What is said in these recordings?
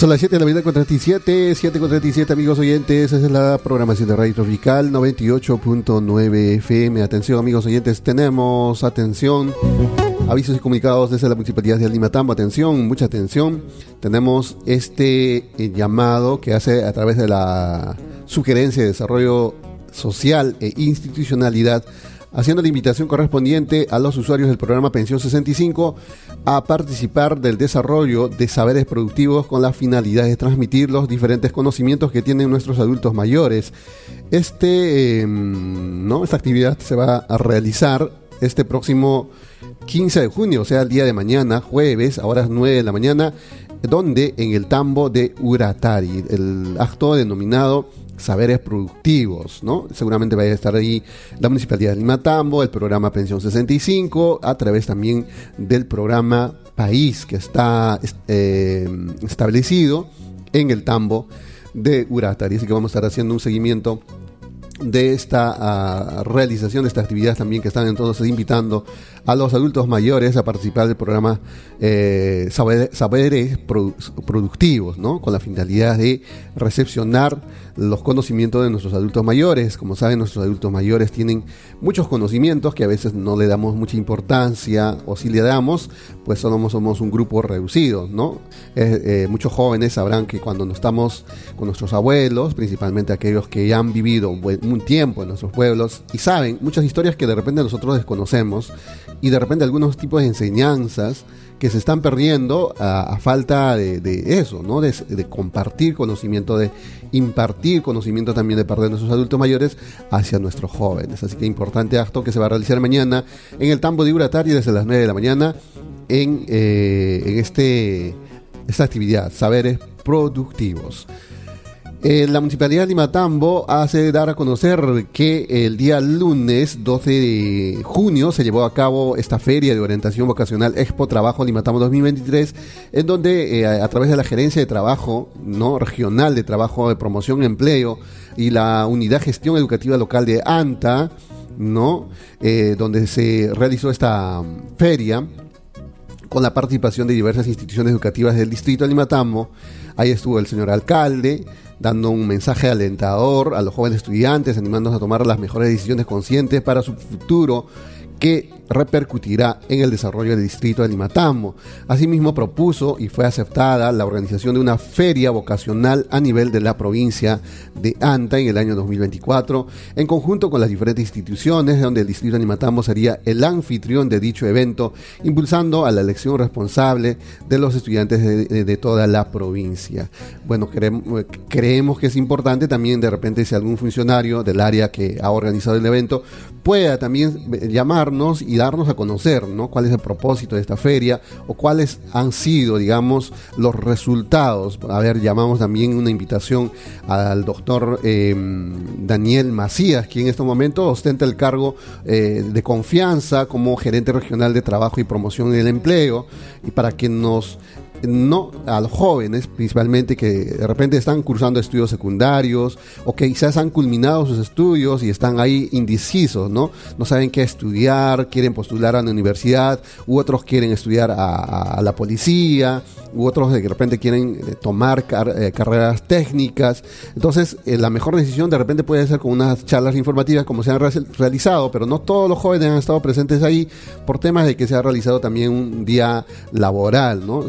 Son las 7 de la mañana con 37, 7 con 37 amigos oyentes, esa es la programación de Radio Tropical 98.9 FM. Atención amigos oyentes, tenemos atención, avisos y comunicados desde la Municipalidad de Alimatambo, atención, mucha atención. Tenemos este eh, llamado que hace a través de la sugerencia de desarrollo social e institucionalidad haciendo la invitación correspondiente a los usuarios del programa Pensión 65 a participar del desarrollo de saberes productivos con la finalidad de transmitir los diferentes conocimientos que tienen nuestros adultos mayores. Este, em. Esta actividad se va a realizar este próximo 15 de junio, o sea, el día de mañana, jueves, a horas 9 de la mañana, donde en el tambo de Uratari, el acto denominado saberes productivos, ¿no? Seguramente vaya a estar ahí la Municipalidad de Limatambo, el programa Pensión 65, a través también del programa País que está eh, establecido en el tambo de Uratari. Así que vamos a estar haciendo un seguimiento de esta ah, realización de esta actividad también que están entonces invitando a los adultos mayores a participar del programa eh, saberes, Productivos, ¿no? con la finalidad de recepcionar los conocimientos de nuestros adultos mayores. Como saben, nuestros adultos mayores tienen muchos conocimientos que a veces no le damos mucha importancia o si le damos, pues somos, somos un grupo reducido. ¿no? Eh, muchos jóvenes sabrán que cuando no estamos con nuestros abuelos, principalmente aquellos que ya han vivido un tiempo en nuestros pueblos y saben muchas historias que de repente nosotros desconocemos y de repente algunos tipos de enseñanzas que se están perdiendo a, falta de, eso, ¿no? De, compartir conocimiento, de impartir conocimiento también de parte de nuestros adultos mayores hacia nuestros jóvenes. Así que importante acto que se va a realizar mañana en el Tambo de Uratari desde las 9 de la mañana en, eh, en este, esta actividad, saberes productivos. Eh, la Municipalidad de Limatambo hace dar a conocer que el día lunes 12 de junio se llevó a cabo esta feria de orientación vocacional Expo Trabajo Limatambo 2023, en donde eh, a través de la Gerencia de Trabajo no regional de Trabajo de Promoción y Empleo y la Unidad Gestión Educativa Local de ANTA, ¿no? Eh, donde se realizó esta feria con la participación de diversas instituciones educativas del distrito de Limatambo. Ahí estuvo el señor alcalde, dando un mensaje alentador a los jóvenes estudiantes, animándolos a tomar las mejores decisiones conscientes para su futuro que repercutirá en el desarrollo del distrito de Limatambo. Asimismo, propuso y fue aceptada la organización de una feria vocacional a nivel de la provincia de Anta en el año 2024, en conjunto con las diferentes instituciones, donde el distrito de Limatambo sería el anfitrión de dicho evento, impulsando a la elección responsable de los estudiantes de, toda la provincia. Bueno, creemos, creemos que es importante también de repente si algún funcionario del área que ha organizado el evento pueda también llamarnos y darnos a conocer, ¿no? Cuál es el propósito de esta feria o cuáles han sido, digamos, los resultados. A ver, llamamos también una invitación al doctor eh, Daniel Macías, quien en este momento ostenta el cargo eh, de confianza como gerente regional de trabajo y promoción del empleo y para que nos no a los jóvenes principalmente que de repente están cursando estudios secundarios o que quizás han culminado sus estudios y están ahí indecisos, ¿no? No saben qué estudiar, quieren postular a la universidad, u otros quieren estudiar a, la policía, u otros de repente quieren eh, tomar eh, carreras técnicas. Entonces, eh, la mejor decisión de repente puede ser con unas charlas informativas como se han realizado, pero no todos los jóvenes han estado presentes ahí por temas de que se ha realizado también un día laboral, ¿no?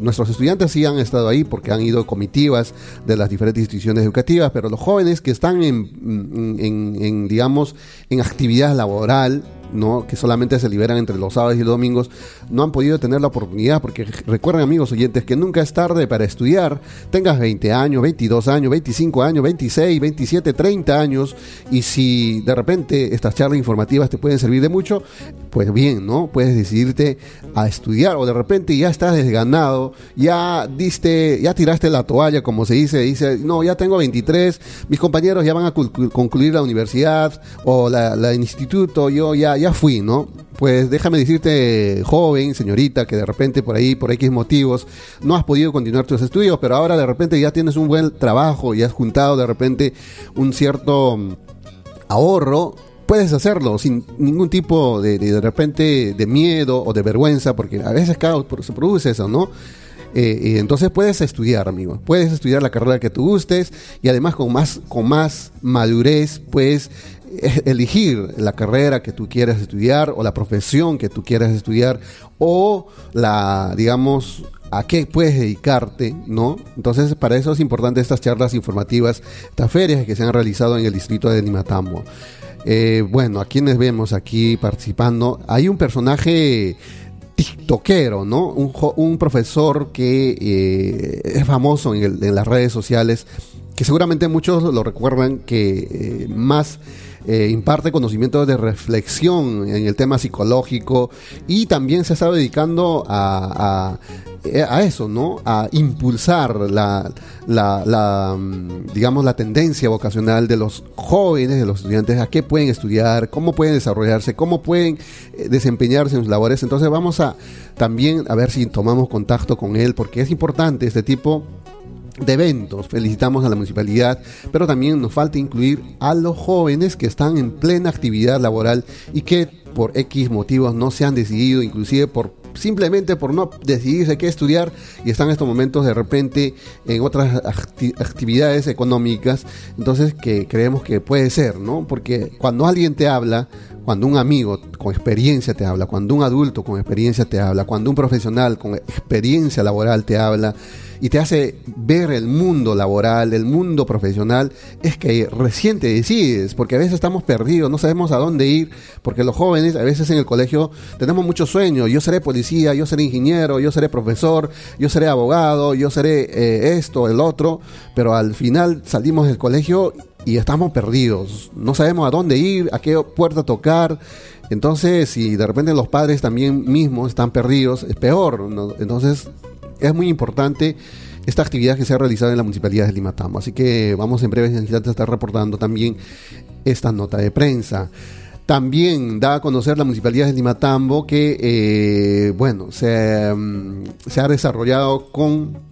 Nuestros estudiantes sí han estado ahí porque han ido comitivas de las diferentes instituciones educativas, pero los jóvenes que están en, en digamos, en actividad laboral, ¿no? que solamente se liberan entre los sábados y los domingos, no han podido tener la oportunidad, porque recuerden amigos oyentes que nunca es tarde para estudiar, tengas 20 años, 22 años, 25 años, 26, 27, 30 años, y si de repente estas charlas informativas te pueden servir de mucho, pues bien, ¿no? Puedes decidirte a estudiar, o de repente ya estás desganado, ya diste, ya tiraste la toalla, como se dice, dice, no, ya tengo 23, mis compañeros ya van a concluir la universidad o la, la instituto, yo ya ya fui, ¿no? Pues déjame decirte, joven, señorita, que de repente por ahí, por X motivos, no has podido continuar tus estudios, pero ahora de repente ya tienes un buen trabajo y has juntado de repente un cierto mm, ahorro puedes hacerlo sin ningún tipo de, de, repente de miedo o de vergüenza, porque a veces se produce eso, ¿no? Eh, entonces puedes estudiar, amigo. Puedes estudiar la carrera que tú gustes y además con más, con más madurez puedes elegir la carrera que tú quieras estudiar o la profesión que tú quieras estudiar o la, digamos, a qué puedes dedicarte, ¿no? Entonces, para eso es importante estas charlas informativas, estas ferias que se han realizado en el distrito de Limatambo. Eh, bueno, a quienes vemos aquí participando, hay un personaje tiktokero, ¿no? Un, profesor que eh, es famoso en, las redes sociales, que seguramente muchos lo recuerdan que eh, más eh, imparte conocimientos de reflexión en el tema psicológico y también se ha estado dedicando a, a, eso, ¿no? A impulsar la, la, mm, digamos, la tendencia vocacional de los jóvenes, de los estudiantes, a qué pueden estudiar, cómo pueden desarrollarse, cómo pueden eh, desempeñarse en sus labores. Entonces vamos a también a ver si tomamos contacto con él, porque es importante este tipo de eventos. Felicitamos a la municipalidad, pero también nos falta incluir a los jóvenes que están en plena actividad laboral y que por X motivos no se han decidido, inclusive por simplemente por no decidirse qué estudiar y están en estos momentos de repente en otras actividades económicas, entonces que creemos que puede ser, ¿no? Porque cuando alguien te habla, cuando un amigo con experiencia te habla, cuando un adulto con experiencia te habla, cuando un profesional con experiencia laboral te habla, y te hace ver el mundo laboral, el mundo profesional, es que recién te decides, porque a veces estamos perdidos, no sabemos a dónde ir, porque los jóvenes a veces en el colegio tenemos muchos sueños, yo seré policía, yo seré ingeniero, yo seré profesor, yo seré abogado, yo seré eh, esto, el otro, pero al final salimos del colegio y estamos perdidos, no sabemos a dónde ir, a qué puerta tocar. Entonces, si de repente los padres también mismos están perdidos, es peor. Entonces, es muy importante esta actividad que se ha realizado en la Municipalidad de Limatambo. Así que vamos en breves instantes a estar reportando también esta nota de prensa. También da a conocer la Municipalidad de Limatambo que, eh, bueno, se, mm, se, ha desarrollado con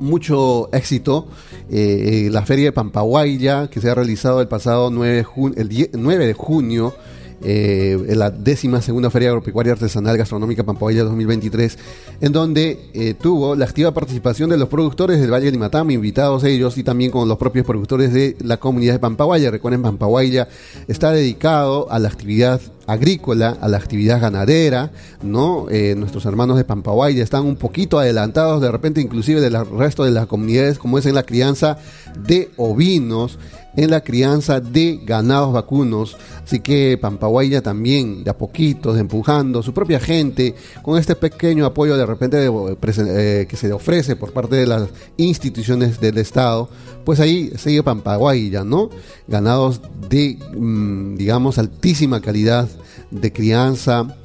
mucho éxito eh, la Feria de Pampahuaya, que se ha realizado el pasado 9, el 9 de junio eh, en la décima segunda Feria Agropecuaria Artesanal Gastronómica Pampahuaya 2023, en donde eh, tuvo la activa participación de los productores del Valle de Limatam, invitados ellos y también con los propios productores de la comunidad de Pampahuaya. Recuerden, Pampahuaya está dedicado a la actividad agrícola, a la actividad ganadera, ¿no? Eh, nuestros hermanos de Pampahuaya están un poquito adelantados de repente inclusive del resto de las comunidades, como es en la crianza de ovinos, en la crianza de ganados vacunos. Así que Pampahuaya también, de a poquito, empujando su propia gente, con este pequeño apoyo de repente eh, que se le ofrece por parte de las instituciones del Estado, pues ahí sigue Pampahuaya, ¿no? Ganados de, mm, digamos, altísima calidad de crianza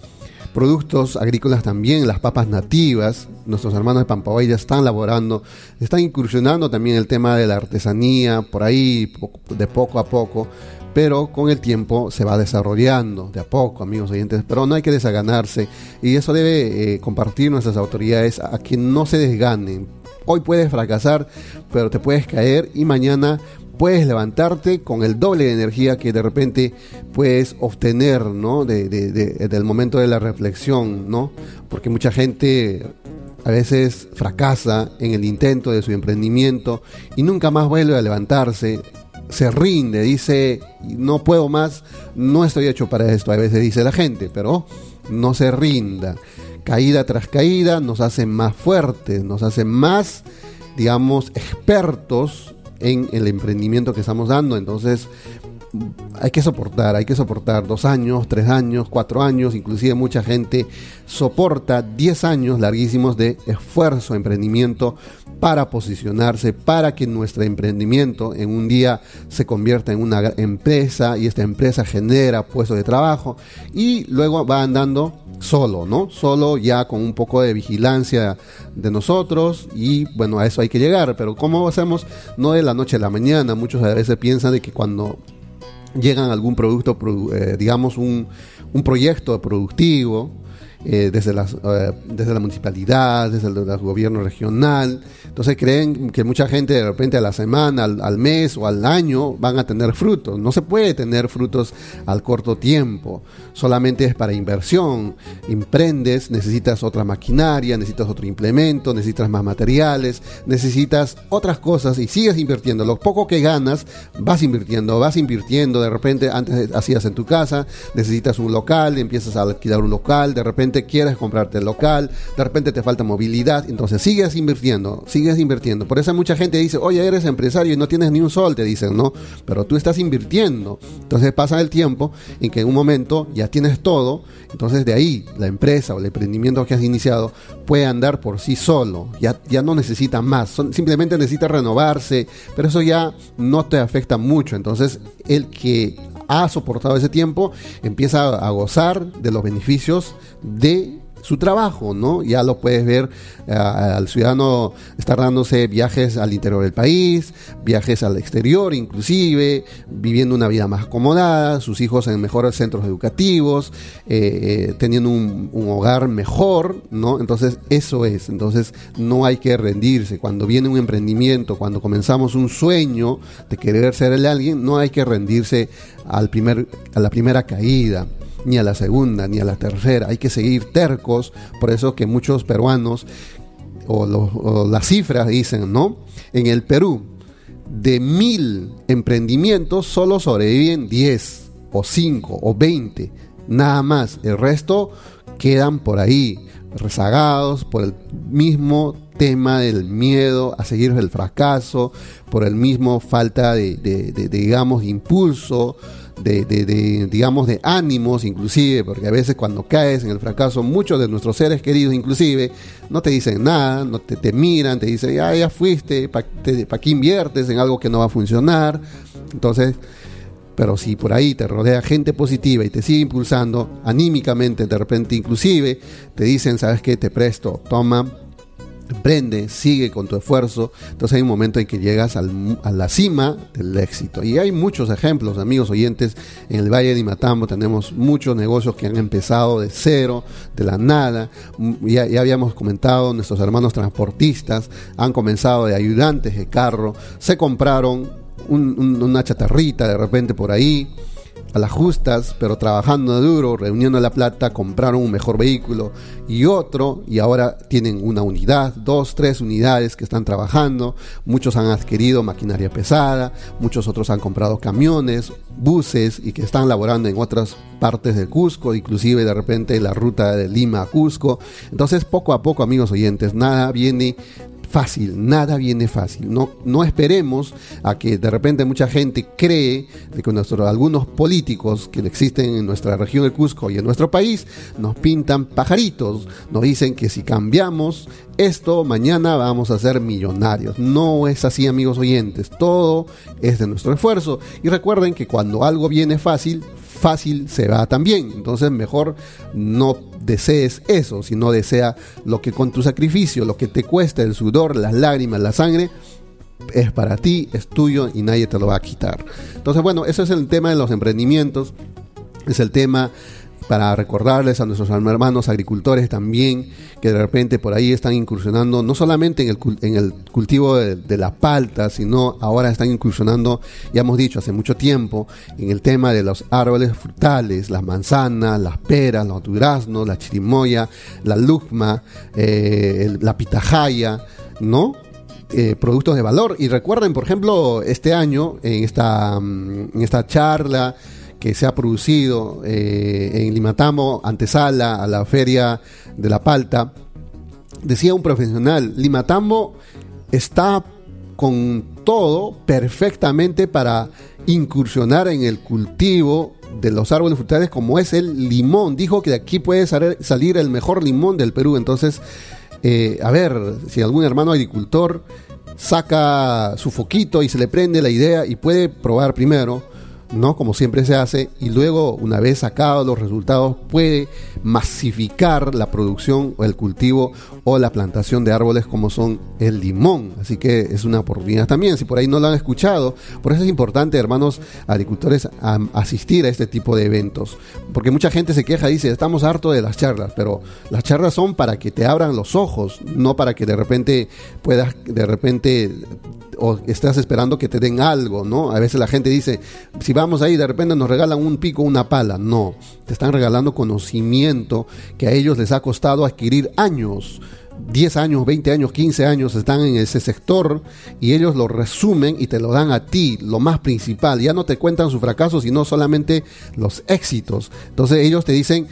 productos agrícolas también, las papas nativas, nuestros hermanos de Pampaguay ya están laborando, están incursionando también el tema de la artesanía, por ahí de poco a poco, pero con el tiempo se va desarrollando de a poco, amigos oyentes, pero no hay que desaganarse y eso debe eh, compartir nuestras autoridades a que no se desganen. Hoy puedes fracasar, pero te puedes caer y mañana puedes levantarte con el doble de energía que de repente puedes obtener, ¿no? De, del momento de la reflexión, ¿no? Porque mucha gente a veces fracasa en el intento de su emprendimiento y nunca más vuelve a levantarse, se rinde, dice, no puedo más, no estoy hecho para esto, a veces dice la gente, pero no se rinda. Caída tras caída nos hace más fuertes, nos hace más, digamos, expertos en el emprendimiento que estamos dando. Entonces, hay que soportar, hay que soportar dos años, tres años, cuatro años, inclusive mucha gente soporta diez años larguísimos de esfuerzo, emprendimiento para posicionarse, para que nuestro emprendimiento en un día se convierta en una empresa y esta empresa genera puestos de trabajo y luego va andando solo, ¿no? Solo ya con un poco de vigilancia de nosotros y bueno, a eso hay que llegar, pero ¿cómo hacemos? No de la noche a la mañana, muchos a veces piensan de que cuando llegan algún producto, eh, digamos un, un proyecto productivo, eh, desde, las, eh, desde la municipalidad, desde el, gobierno regional. Entonces creen que mucha gente de repente a la semana, al, mes o al año van a tener frutos. No se puede tener frutos al corto tiempo, solamente es para inversión. Emprendes, necesitas otra maquinaria, necesitas otro implemento, necesitas más materiales, necesitas otras cosas y sigues invirtiendo. Lo poco que ganas, vas invirtiendo, vas invirtiendo. De repente, antes hacías en tu casa, necesitas un local, empiezas a alquilar un local, de repente quieres comprarte el local, de repente te falta movilidad, entonces sigues invirtiendo, sigues invirtiendo. Por eso mucha gente dice, oye, eres empresario y no tienes ni un sol, te dicen, ¿no? Pero tú estás invirtiendo. Entonces pasa el tiempo en que en un momento ya tienes todo, entonces de ahí la empresa o el emprendimiento que has iniciado puede andar por sí solo, ya, ya no necesita más, simplemente necesita renovarse, pero eso ya no te afecta mucho. Entonces el que ha soportado ese tiempo, empieza a gozar de los beneficios de su trabajo, ¿no? Ya lo puedes ver eh, al ciudadano estar dándose viajes al interior del país, viajes al exterior inclusive, viviendo una vida más acomodada, sus hijos en mejores centros educativos, eh, eh, teniendo un, un, hogar mejor, ¿no? Entonces eso es, entonces no hay que rendirse. Cuando viene un emprendimiento, cuando comenzamos un sueño de querer ser el alguien, no hay que rendirse al primer, a la primera caída ni a la segunda, ni a la tercera. Hay que seguir tercos. Por eso que muchos peruanos, o, las cifras dicen, ¿no? En el Perú, de mil emprendimientos, solo sobreviven 10 o 5 o 20. Nada más. El resto quedan por ahí, rezagados por el mismo tema del miedo a seguir el fracaso, por el mismo falta de, de digamos, impulso, de, digamos, de ánimos inclusive, porque a veces cuando caes en el fracaso, muchos de nuestros seres queridos inclusive no te dicen nada, no te, te miran, te dicen, ya, ya fuiste, ¿para qué inviertes en algo que no va a funcionar? Entonces, pero si por ahí te rodea gente positiva y te sigue impulsando anímicamente, de repente inclusive te dicen, ¿sabes qué? Te presto, toma, emprende, sigue con tu esfuerzo, entonces hay un momento en que llegas a la cima del éxito. Y hay muchos ejemplos, amigos oyentes, en el Valle de Imatambo tenemos muchos negocios que han empezado de cero, de la nada. Ya, habíamos comentado, nuestros hermanos transportistas han comenzado de ayudantes de carro, se compraron una chatarrita de repente por ahí a las justas, pero trabajando duro, reuniendo la plata, compraron un mejor vehículo y otro, y ahora tienen una unidad, dos, tres unidades que están trabajando. Muchos han adquirido maquinaria pesada, muchos otros han comprado camiones, buses y que están laborando en otras partes de Cusco, inclusive de repente la ruta de Lima a Cusco. Entonces, poco a poco, amigos oyentes, nada viene fácil, nada viene fácil. No, no esperemos a que de repente mucha gente cree de que nuestros, algunos políticos que existen en nuestra región de Cusco y en nuestro país nos pintan pajaritos, nos dicen que si cambiamos esto, mañana vamos a ser millonarios. No es así, amigos oyentes, todo es de nuestro esfuerzo. Y recuerden que cuando algo viene fácil, fácil se va también. Entonces mejor no desees eso, sino desea lo que con tu sacrificio, lo que te cuesta el sudor, las lágrimas, la sangre, es para ti, es tuyo y nadie te lo va a quitar. Entonces bueno, eso es el tema de los emprendimientos, es el tema para recordarles a nuestros hermanos agricultores también que de repente por ahí están incursionando no solamente en el, en el cultivo de, la palta, sino ahora están incursionando, ya hemos dicho hace mucho tiempo, en el tema de los árboles frutales, las manzanas, las peras, los duraznos, la chirimoya, la lucma, eh, la pitahaya, ¿no? Eh, productos de valor. Y recuerden, por ejemplo, este año, en esta, mm, en esta charla, que se ha producido eh, en Limatamo, antesala a la feria de la palta, decía un profesional, Limatambo está con todo perfectamente para incursionar en el cultivo de los árboles frutales como es el limón. Dijo que de aquí puede salir el mejor limón del Perú. Entonces, eh, a ver, si algún hermano agricultor saca su foquito y se le prende la idea y puede probar primero, ¿no? Como siempre se hace, y luego, una vez sacados los resultados, puede masificar la producción o el cultivo o la plantación de árboles como son el limón. Así que es una oportunidad también, si por ahí no lo han escuchado. Por eso es importante, hermanos agricultores, asistir a este tipo de eventos. Porque mucha gente se queja y dice, estamos hartos de las charlas, pero las charlas son para que te abran los ojos, no para que de repente puedas, de repente o estás esperando que te den algo, ¿no? A veces la gente dice, si vamos ahí, de repente nos regalan un pico, una pala. No, te están regalando conocimiento que a ellos les ha costado adquirir años. 10 años, 20 años, 15 años están en ese sector y ellos lo resumen y te lo dan a ti, lo más principal. Ya no te cuentan sus fracasos, sino solamente los éxitos. Entonces ellos te dicen,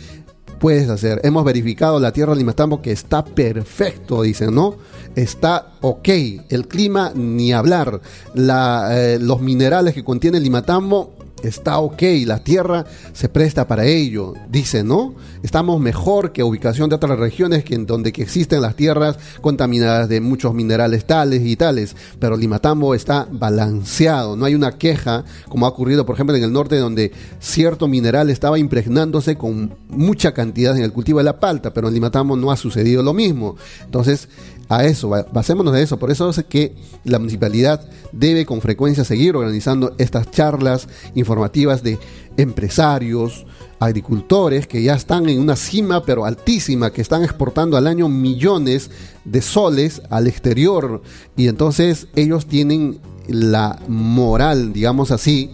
puedes hacer. Hemos verificado la tierra de Limatambo que está perfecto, dicen, ¿no? Está ok. El clima, ni hablar. La, eh, los minerales que contiene Limatambo está ok, la tierra se presta para ello, dice, ¿no? Estamos mejor que ubicación de otras regiones que en donde que existen las tierras contaminadas de muchos minerales tales y tales, pero Limatambo está balanceado, no hay una queja como ha ocurrido, por ejemplo, en el norte donde cierto mineral estaba impregnándose con mucha cantidad en el cultivo de la palta, pero en Limatambo no ha sucedido lo mismo. Entonces, a eso, basémonos en eso. Por eso es que la municipalidad debe con frecuencia seguir organizando estas charlas informativas de empresarios, agricultores que ya están en una cima pero altísima, que están exportando al año millones de soles al exterior y entonces ellos tienen la moral, digamos así,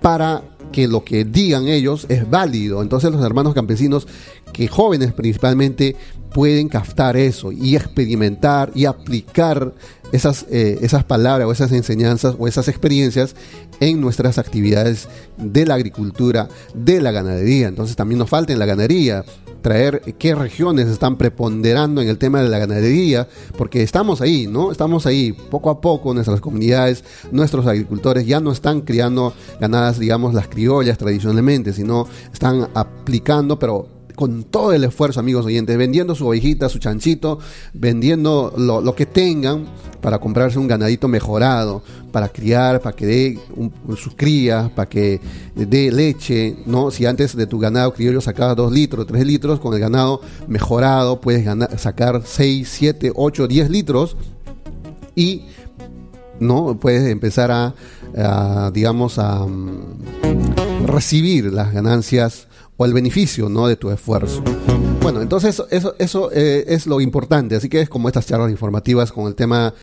para que lo que digan ellos es válido. Entonces los hermanos campesinos, que jóvenes principalmente, pueden captar eso y experimentar y aplicar esas, eh, esas palabras o esas enseñanzas o esas experiencias en nuestras actividades de la agricultura, de la ganadería. Entonces también nos falta en la ganadería traer qué regiones están preponderando en el tema de la ganadería, porque estamos ahí, ¿no? Estamos ahí, poco a poco nuestras comunidades, nuestros agricultores ya no están criando ganadas, digamos, las criollas tradicionalmente, sino están aplicando, pero con todo el esfuerzo, amigos oyentes, vendiendo su ovejita, su chanchito, vendiendo lo, que tengan para comprarse un ganadito mejorado, para criar, para que dé sus crías, para que dé leche, ¿no? Si antes de tu ganado criollo sacabas 2 litros, 3 litros, con el ganado mejorado puedes sacar 6, 7, 8, 10 litros y no puedes empezar a, digamos, a mm, recibir las ganancias o el beneficio ¿no? de tu esfuerzo. Bueno, entonces eso, eso eh, es lo importante, así que es como estas charlas informativas con el tema